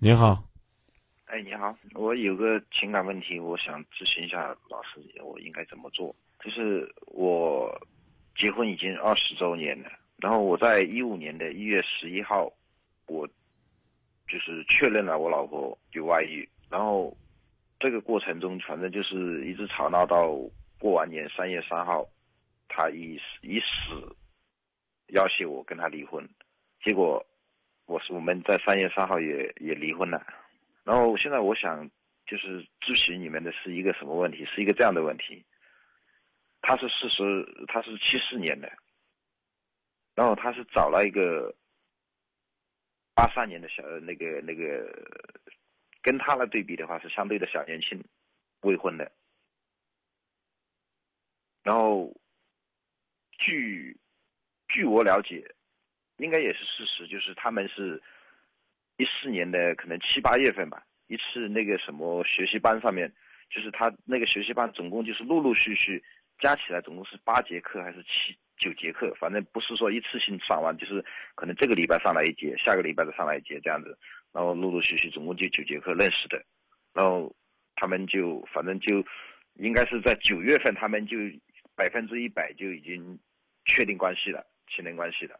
您好，哎，你好，我有个情感问题，我想咨询一下老师，我应该怎么做？就是我结婚已经二十周年了，然后我在一五年的一月十一号，我就是确认了我老婆有外遇，然后这个过程中，反正就是一直吵闹到过完年三月三号，她以以死要挟我跟她离婚，结果。我是我们在三月三号也也离婚了，然后现在我想就是咨询你们的是一个什么问题？是一个这样的问题。他是四十，他是七四年的，然后他是找了一个八三年的小那个那个，跟他来对比的话是相对的小年轻，未婚的。然后据据我了解。应该也是事实，就是他们是一四年的可能七八月份吧，一次那个什么学习班上面，就是他那个学习班总共就是陆陆续续加起来总共是八节课还是七九节课，反正不是说一次性上完，就是可能这个礼拜上来一节，下个礼拜再上来一节这样子，然后陆陆续续总共就九节课认识的，然后他们就反正就应该是在九月份，他们就百分之一百就已经确定关系了，亲人关系了。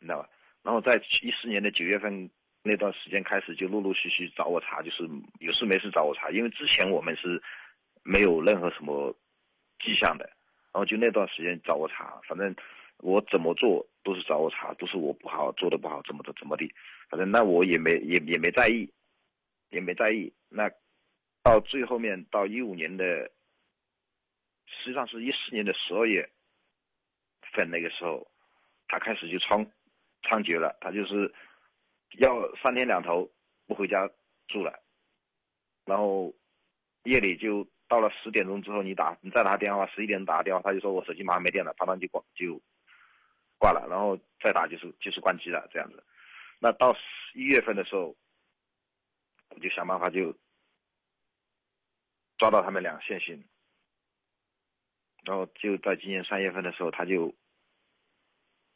你知道吧？然后在一四年的九月份那段时间开始，就陆陆续续找我查，就是有事没事找我查。因为之前我们是没有任何什么迹象的，然后就那段时间找我查，反正我怎么做都是找我查，都是我不好做的不好，怎么的怎么的，反正那我也没也也没在意，也没在意。那到最后面到一五年的，实际上是一四年的十二月份那个时候，他开始就冲。猖獗了，他就是要三天两头不回家住了，然后夜里就到了十点钟之后，你打你再打电话，十一点打电话，他就说我手机马上没电了，啪当就挂就挂了，然后再打就是就是关机了这样子。那到一月份的时候，我就想办法就抓到他们俩现行，然后就在今年三月份的时候，他就。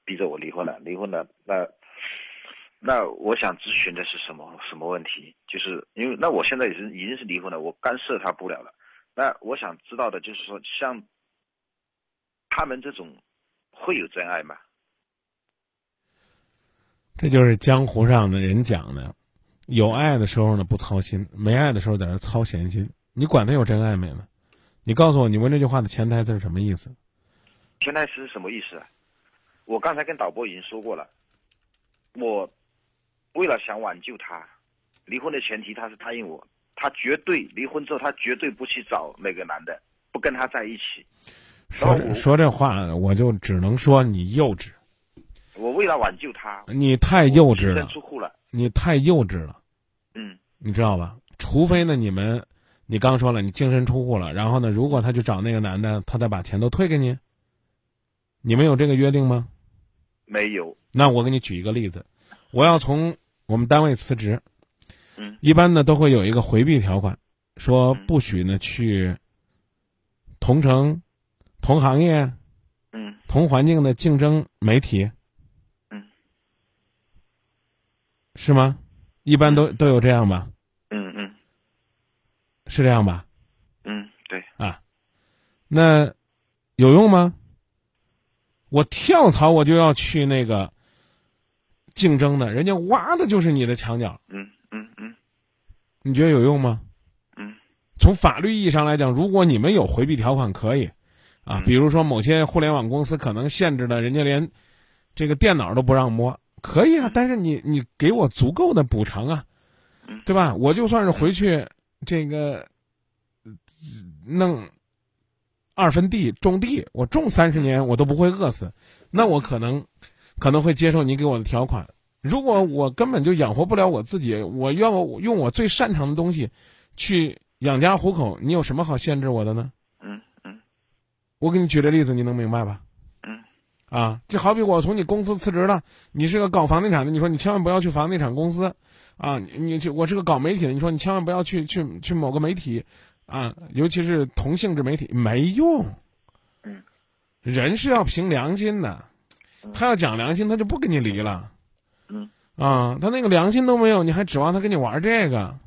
逼着我离婚了，离婚了，那那我想咨询的是什么什么问题？就是因为那我现在已经已经是离婚了，我干涉他不了了。那我想知道的就是说，像他们这种会有真爱吗？这就是江湖上的人讲的，有爱的时候呢不操心，没爱的时候在那操闲心。你管他有真爱没呢？你告诉我，你问这句话的潜台词是什么意思？潜台词是什么意思啊？我刚才跟导播已经说过了，我为了想挽救他，离婚的前提他是答应我，他绝对离婚之后他绝对不去找那个男的，不跟他在一起。说说这话，我就只能说你幼稚。我为了挽救他，你太幼稚了。出户了，你太幼稚了。嗯，你知道吧？除非呢，你们，你刚说了，你净身出户了，然后呢，如果他去找那个男的，他再把钱都退给你，你们有这个约定吗？没有，那我给你举一个例子，我要从我们单位辞职，嗯，一般呢都会有一个回避条款，说不许呢去同城、同行业、嗯、同环境的竞争媒体，嗯，是吗？一般都都有这样吧？嗯嗯，是这样吧？嗯，对。啊，那有用吗？我跳槽，我就要去那个竞争的，人家挖的就是你的墙角。嗯嗯嗯，你觉得有用吗？嗯，从法律意义上来讲，如果你们有回避条款，可以啊。比如说某些互联网公司可能限制的，人家连这个电脑都不让摸，可以啊。但是你你给我足够的补偿啊，对吧？我就算是回去这个弄。二分地种地，我种三十年我都不会饿死，那我可能可能会接受你给我的条款。如果我根本就养活不了我自己，我要用我最擅长的东西去养家糊口，你有什么好限制我的呢？嗯嗯，我给你举个例子，你能明白吧？嗯，啊，就好比我从你公司辞职了，你是个搞房地产的，你说你千万不要去房地产公司，啊，你你去我是个搞媒体的，你说你千万不要去去去某个媒体。啊，尤其是同性质媒体没用，嗯，人是要凭良心的，他要讲良心，他就不跟你离了，嗯，啊，他那个良心都没有，你还指望他跟你玩这个？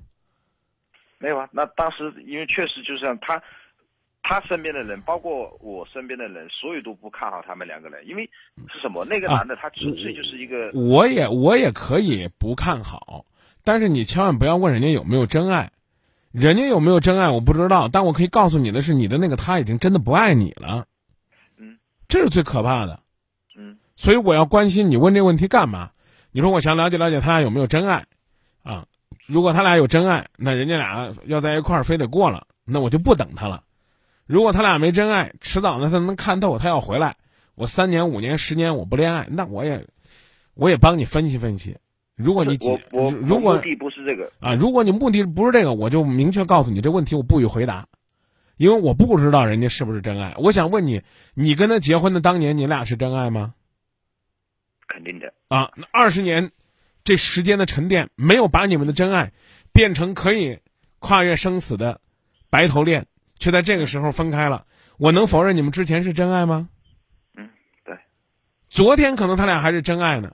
没有啊，那当时因为确实就像他，他身边的人，包括我身边的人，所有都不看好他们两个人，因为是什么？那个男的他纯粹就是一个，我也我也可以不看好，但是你千万不要问人家有没有真爱，人家有没有真爱我不知道，但我可以告诉你的是，你的那个他已经真的不爱你了，嗯，这是最可怕的，嗯，所以我要关心你问这个问题干嘛？你说我想了解了解他俩有没有真爱，啊，如果他俩有真爱，那人家俩要在一块儿非得过了，那我就不等他了。如果他俩没真爱，迟早呢他能看透，他要回来，我三年五年十年我不恋爱，那我也我也帮你分析分析。如果你我我如果目的不是这个啊，如果你目的不是这个，我就明确告诉你这问题我不予回答，因为我不知道人家是不是真爱。我想问你，你跟他结婚的当年，你俩是真爱吗？肯定的，啊，那二十年，这时间的沉淀没有把你们的真爱变成可以跨越生死的白头恋，却在这个时候分开了。我能否认你们之前是真爱吗？嗯，对，昨天可能他俩还是真爱呢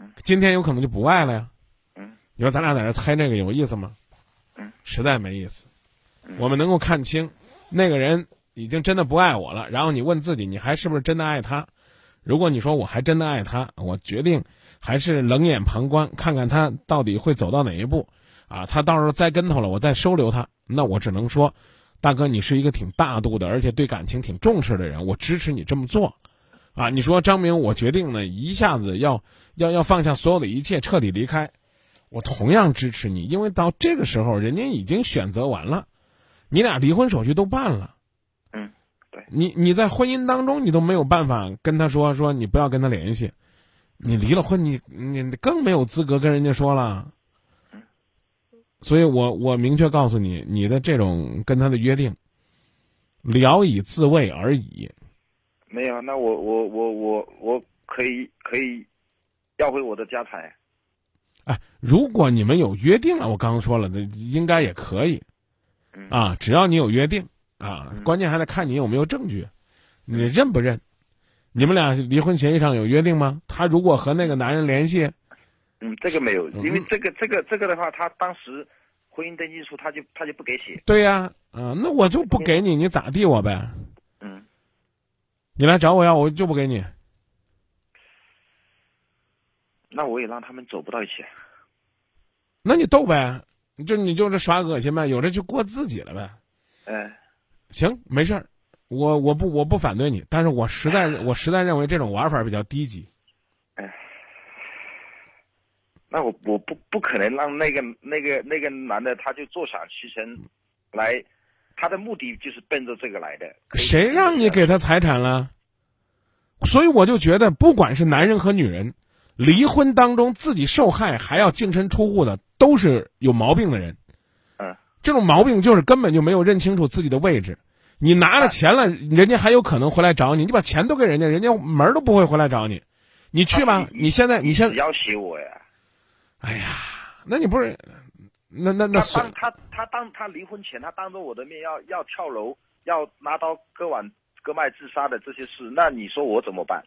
嗯，今天有可能就不爱了呀。嗯，你说咱俩在这猜这个有意思吗？嗯，实在没意思。嗯我们能够看清那个人已经真的不爱我了，然后你问自己，你还是不是真的爱他？如果你说我还真的爱他，我决定还是冷眼旁观，看看他到底会走到哪一步。啊，他到时候栽跟头了，我再收留他，那我只能说，大哥，你是一个挺大度的，而且对感情挺重视的人，我支持你这么做。啊，你说张明，我决定呢，一下子要要要放下所有的一切，彻底离开，我同样支持你，因为到这个时候，人家已经选择完了，你俩离婚手续都办了。嗯，对，你你在婚姻当中，你都没有办法跟他说说你不要跟他联系，你离了婚，你你更没有资格跟人家说了。所以我我明确告诉你，你的这种跟他的约定，聊以自慰而已。没有，那我我我我我可以可以要回我的家产，哎，如果你们有约定了，我刚刚说了，这应该也可以嗯啊，只要你有约定啊，嗯关键还得看你有没有证据，你认不认？你们俩离婚协议上有约定吗？他如果和那个男人联系，嗯，这个没有，嗯因为这个这个这个的话，他当时婚姻登记书他就他就不给写，对呀，啊，那我就不给你，你咋地我呗？嗯，你来找我要，我就不给你。那我也让他们走不到一起，那你斗呗，就你就是耍恶心呗，有的就过自己了呗。哎、行，没事儿，我我不我不反对你，但是我实在我实在认为这种玩法比较低级。那我我不不可能让那个那个那个男的他就坐享其成，来，他的目的就是奔着这个来的。谁让你给他财产了？所以我就觉得，不管是男人和女人，离婚当中自己受害还要净身出户的，都是有毛病的人。嗯，这种毛病就是根本就没有认清楚自己的位置。你拿了钱了，人家还有可能回来找你，你把钱都给人家，人家门儿都不会回来找你。你去吧，你你现在你现在要挟我呀。哎呀，那你不是，那那那他当他他当他离婚前，他当着我的面要要跳楼，要拿刀割腕割脉自杀的这些事，那你说我怎么办？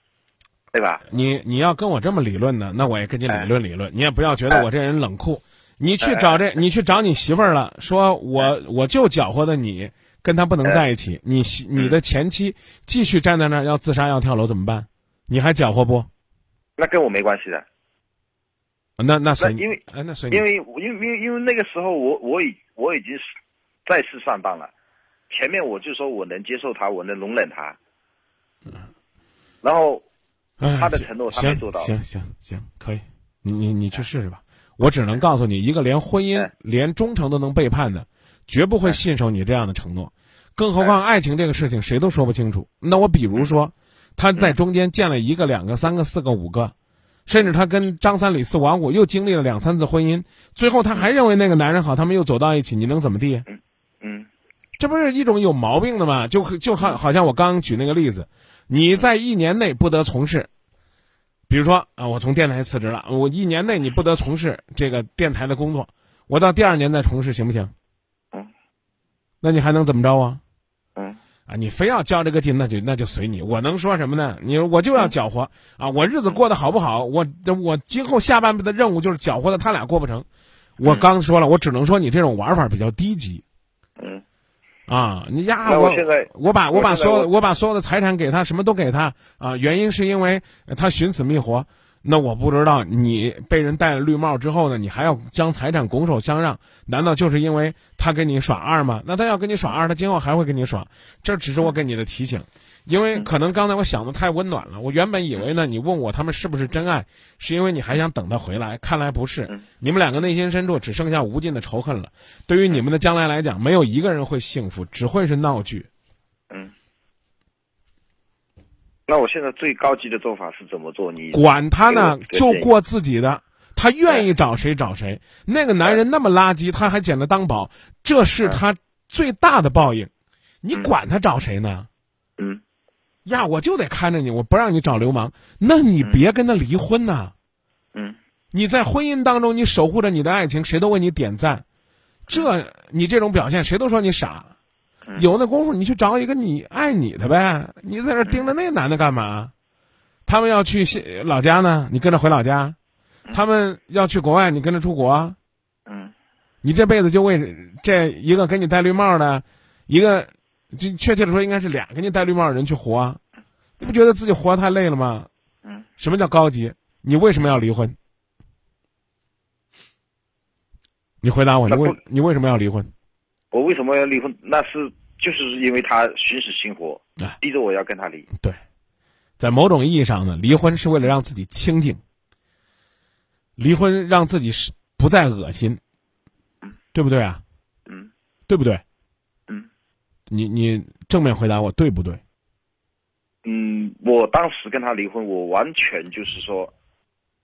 对吧？你你要跟我这么理论呢，那我也跟你理论理论。你也不要觉得哎我这人冷酷。你去找这，你去找你媳妇儿了，说我我就搅和的你跟他不能在一起，你媳你的前妻继续站在那儿要自杀要跳楼怎么办？你还搅和不？那跟我没关系的，那那随你，因为因。为因为因为因为那个时候我我已我已经是再次上当了，前面我就说我能接受他，我能容忍他，然后哎他的承诺他没做到行行行，可以，你你你去试试吧。我只能告诉你，一个连婚姻、哎连忠诚都能背叛的，绝不会信守你这样的承诺。更何况爱情这个事情，谁都说不清楚。那我比如说，他在中间见了一个、两个、三个、四个、五个，甚至他跟张三李四王五又经历了两三次婚姻，最后他还认为那个男人好，他们又走到一起，你能怎么地？嗯这不是一种有毛病的吗？就就好好像我刚刚举那个例子，你在一年内不得从事，比如说啊，我从电台辞职了，我一年内你不得从事这个电台的工作，我到第二年再从事行不行？嗯，那你还能怎么着啊？嗯啊，你非要较这个劲，那就那就随你。我能说什么呢？你我就要搅和啊！我日子过得好不好？我我今后下半辈子的任务就是搅和的他俩过不成。我刚说了，我只能说你这种玩法比较低级。嗯。啊，你呀，那我我把我把所有我我把所有的财产给他，什么都给他啊，原因是因为他寻死觅活。那我不知道你被人戴了绿帽之后呢，你还要将财产拱手相让？难道就是因为他跟你耍二吗？那他要跟你耍二，他今后还会跟你耍。这只是我给你的提醒，因为可能刚才我想的太温暖了。我原本以为呢，你问我他们是不是真爱，是因为你还想等他回来，看来不是。你们两个内心深处只剩下无尽的仇恨了。对于你们的将来来讲，没有一个人会幸福，只会是闹剧。嗯。那我现在最高级的做法是怎么做？你管他呢，就过自己的。他愿意找谁找谁。那个男人那么垃圾，他还捡了当宝，这是他最大的报应。你管他找谁呢？嗯呀，我就得看着你，我不让你找流氓。那你别跟他离婚呐！嗯你在婚姻当中，你守护着你的爱情，谁都为你点赞。这你这种表现，谁都说你傻。嗯有那功夫，你去找一个你爱你的呗。你在这盯着那男的干嘛？他们要去西老家呢，你跟着回老家；他们要去国外，你跟着出国。嗯你这辈子就为这一个给你戴绿帽的，一个，就确切的说，应该是俩给你戴绿帽的人去活。你不觉得自己活得太累了吗？嗯什么叫高级？你为什么要离婚？你回答我，你为你为什么要离婚？我为什么要离婚？那是就是因为他徇私 sinh 活啊，逼着我要跟他离。对，在某种意义上呢，离婚是为了让自己清静，离婚让自己是不再恶心，对不对啊？嗯对不对？嗯你你正面回答我，对不对？嗯，我当时跟他离婚，我完全就是说，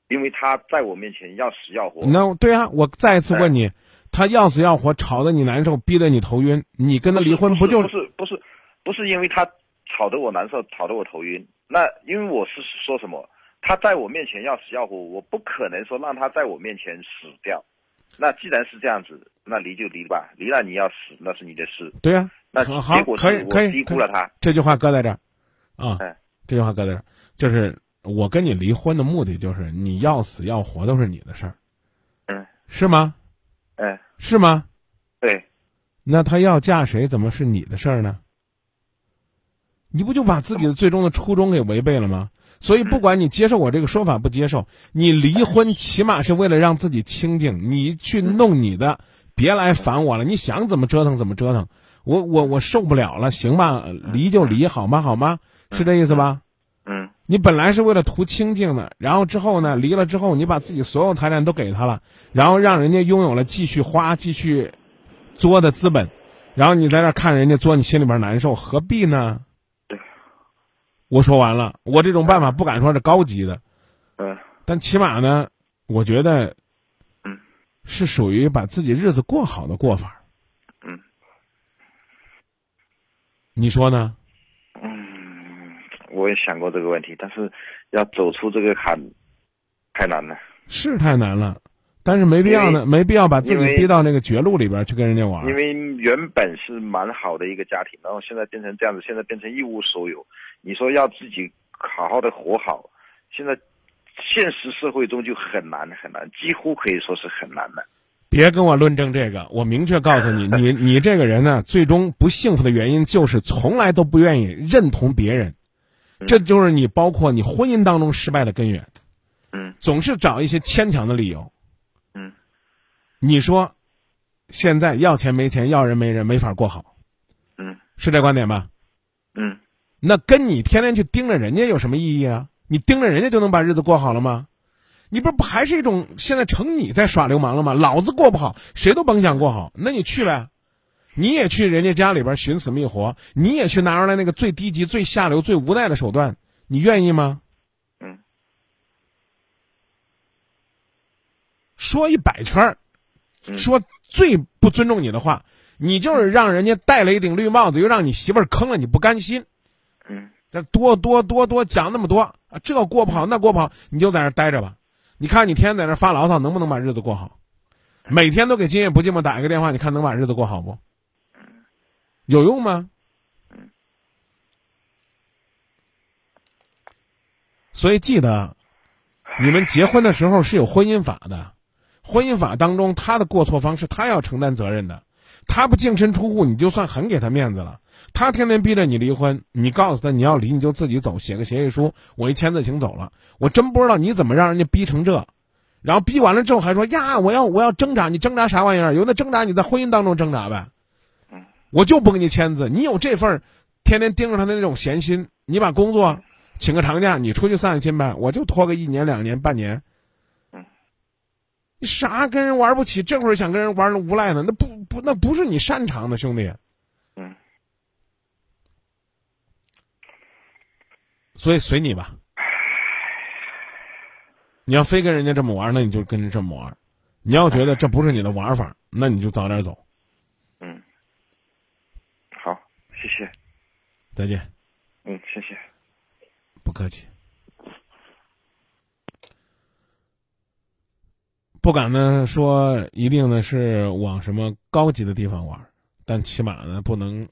因为他在我面前要死要活。那对啊，我再一次问你，他要死要活，吵得你难受，逼得你头晕，你跟他离婚不就不是不是不是因为他吵得我难受，吵得我头晕。那因为我是说什么，他在我面前要死要活，我不可能说让他在我面前死掉。那既然是这样子，那离就离吧，离了你要死那是你的事。对呀、那结果是我可以可以低估了他。这句话搁在这儿，啊，哎这句话搁在这儿，就是我跟你离婚的目的就是你要死要活都是你的事儿，嗯，是吗？哎，是吗？对，那他要嫁谁，怎么是你的事儿呢？你不就把自己的最终的初衷给违背了吗？所以，不管你接受我这个说法不接受，你离婚起码是为了让自己清静。你去弄你的，别来烦我了。你想怎么折腾怎么折腾，我我我受不了了，行吧？离就离，好吗？好吗？是这意思吧？嗯你本来是为了图清静的，然后之后呢，离了之后，你把自己所有财产都给他了，然后让人家拥有了继续花、继续作的资本，然后你在那看人家作，你心里边难受，何必呢？对，我说完了，我这种办法不敢说是高级的，嗯但起码呢，我觉得，嗯，是属于把自己日子过好的过法。嗯你说呢？嗯，我也想过这个问题，但是要走出这个坎太难了。是太难了，但是没必要呢，没必要把自己逼到那个绝路里边去跟人家玩。因为原本是蛮好的一个家庭，然后现在变成这样子，现在变成一无所有。你说要自己好好的活好，现在现实社会中就很难很难，几乎可以说是很难的。别跟我论证这个，我明确告诉你，你你这个人呢，最终不幸福的原因就是从来都不愿意认同别人，这就是你包括你婚姻当中失败的根源，嗯总是找一些牵强的理由。嗯你说，现在要钱没钱，要人没人，没法过好，嗯是这观点吧？嗯那跟你天天去盯着人家有什么意义啊？你盯着人家就能把日子过好了吗？你不不还是一种现在成你在耍流氓了吗？老子过不好，谁都甭想过好，那你去呗，你也去人家家里边寻死觅活，你也去拿出来那个最低级、最下流、最无奈的手段，你愿意吗？嗯说一百圈儿，嗯说最不尊重你的话，你就是让人家戴了一顶绿帽子，又让你媳妇儿坑了，你不甘心。嗯这多多多多讲那么多啊，这过不好那过不好，你就在那儿待着吧。你看你天天在那发牢骚，能不能把日子过好？每天都给今夜不寂寞打一个电话，你看能把日子过好不？有用吗？所以记得你们结婚的时候是有婚姻法的。婚姻法当中他的过错方是他要承担责任的。他不净身出户你就算很给他面子了。他天天逼着你离婚你告诉他你要离你就自己走写个协议书我一签字请走了。我真不知道你怎么让人家逼成这。然后逼完了之后还说呀我要我要挣扎你挣扎啥玩意儿？有那挣扎你在婚姻当中挣扎呗。嗯，我就不给你签字，你有这份儿天天盯着他的那种闲心，你把工作请个长假，你出去散散心呗，我就拖个一年两年半年。嗯，你啥跟人玩不起？这会儿想跟人玩的无赖呢？那不不那不是你擅长的，兄弟。嗯，所以随你吧。你要非跟人家这么玩，那你就跟人这么玩；你要觉得这不是你的玩法，那你就早点走。嗯，好，谢谢，再见，嗯，谢谢。不客气。不敢呢说一定呢是往什么高级的地方玩，但起码呢不能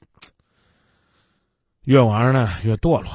越玩呢越堕落。